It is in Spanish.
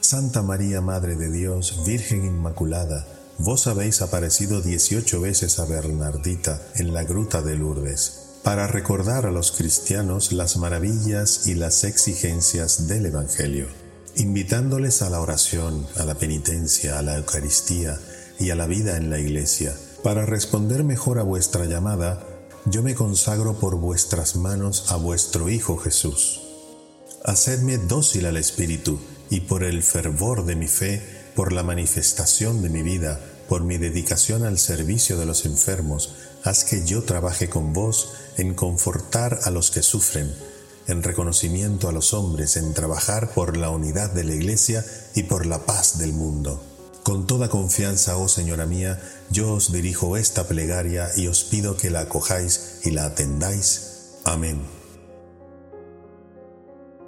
Santa María, Madre de Dios, Virgen Inmaculada, vos habéis aparecido dieciocho veces a Bernardita en la gruta de Lourdes para recordar a los cristianos las maravillas y las exigencias del Evangelio, invitándoles a la oración, a la penitencia, a la Eucaristía y a la vida en la Iglesia. Para responder mejor a vuestra llamada, yo me consagro por vuestras manos a vuestro Hijo Jesús. Hacedme dócil al Espíritu y por el fervor de mi fe, por la manifestación de mi vida, por mi dedicación al servicio de los enfermos, haz que yo trabaje con vos en confortar a los que sufren, en reconocimiento a los hombres, en trabajar por la unidad de la Iglesia y por la paz del mundo. Con toda confianza, oh Señora mía, yo os dirijo esta plegaria y os pido que la acojáis y la atendáis. Amén.